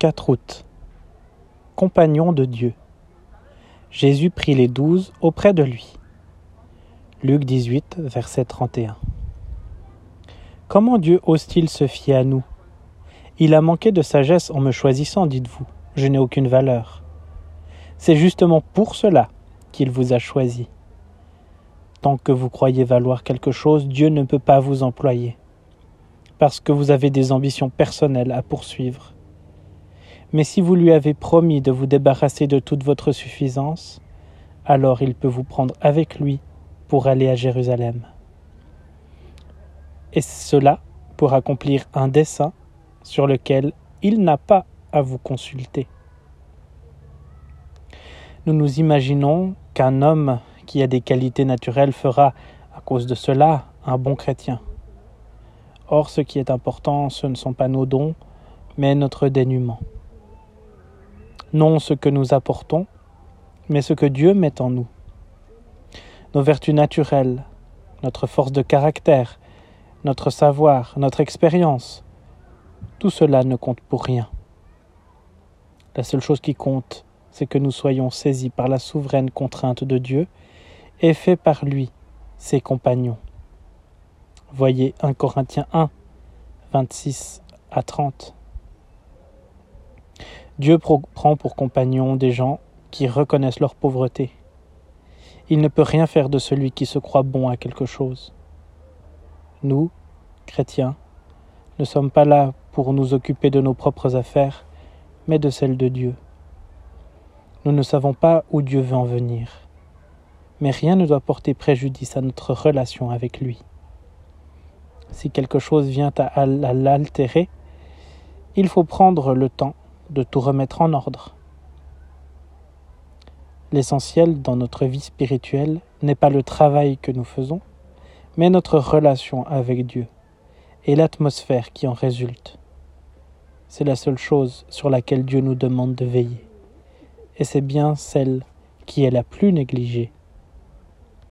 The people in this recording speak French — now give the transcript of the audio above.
4 août. Compagnon de Dieu. Jésus prit les douze auprès de lui. Luc 18, verset 31. Comment Dieu ose-t-il se fier à nous? Il a manqué de sagesse en me choisissant, dites-vous. Je n'ai aucune valeur. C'est justement pour cela qu'il vous a choisi. Tant que vous croyez valoir quelque chose, Dieu ne peut pas vous employer, parce que vous avez des ambitions personnelles à poursuivre. Mais si vous lui avez promis de vous débarrasser de toute votre suffisance, alors il peut vous prendre avec lui pour aller à Jérusalem. Et cela pour accomplir un dessein sur lequel il n'a pas à vous consulter. Nous nous imaginons qu'un homme qui a des qualités naturelles fera, à cause de cela, un bon chrétien. Or, ce qui est important, ce ne sont pas nos dons, mais notre dénuement. Non ce que nous apportons, mais ce que Dieu met en nous. Nos vertus naturelles, notre force de caractère, notre savoir, notre expérience, tout cela ne compte pour rien. La seule chose qui compte, c'est que nous soyons saisis par la souveraine contrainte de Dieu et faits par lui, ses compagnons. Voyez 1 Corinthiens 1, 26 à 30. Dieu prend pour compagnons des gens qui reconnaissent leur pauvreté. Il ne peut rien faire de celui qui se croit bon à quelque chose. Nous, chrétiens, ne sommes pas là pour nous occuper de nos propres affaires, mais de celles de Dieu. Nous ne savons pas où Dieu veut en venir, mais rien ne doit porter préjudice à notre relation avec lui. Si quelque chose vient à l'altérer, il faut prendre le temps de tout remettre en ordre. L'essentiel dans notre vie spirituelle n'est pas le travail que nous faisons, mais notre relation avec Dieu et l'atmosphère qui en résulte. C'est la seule chose sur laquelle Dieu nous demande de veiller, et c'est bien celle qui est la plus négligée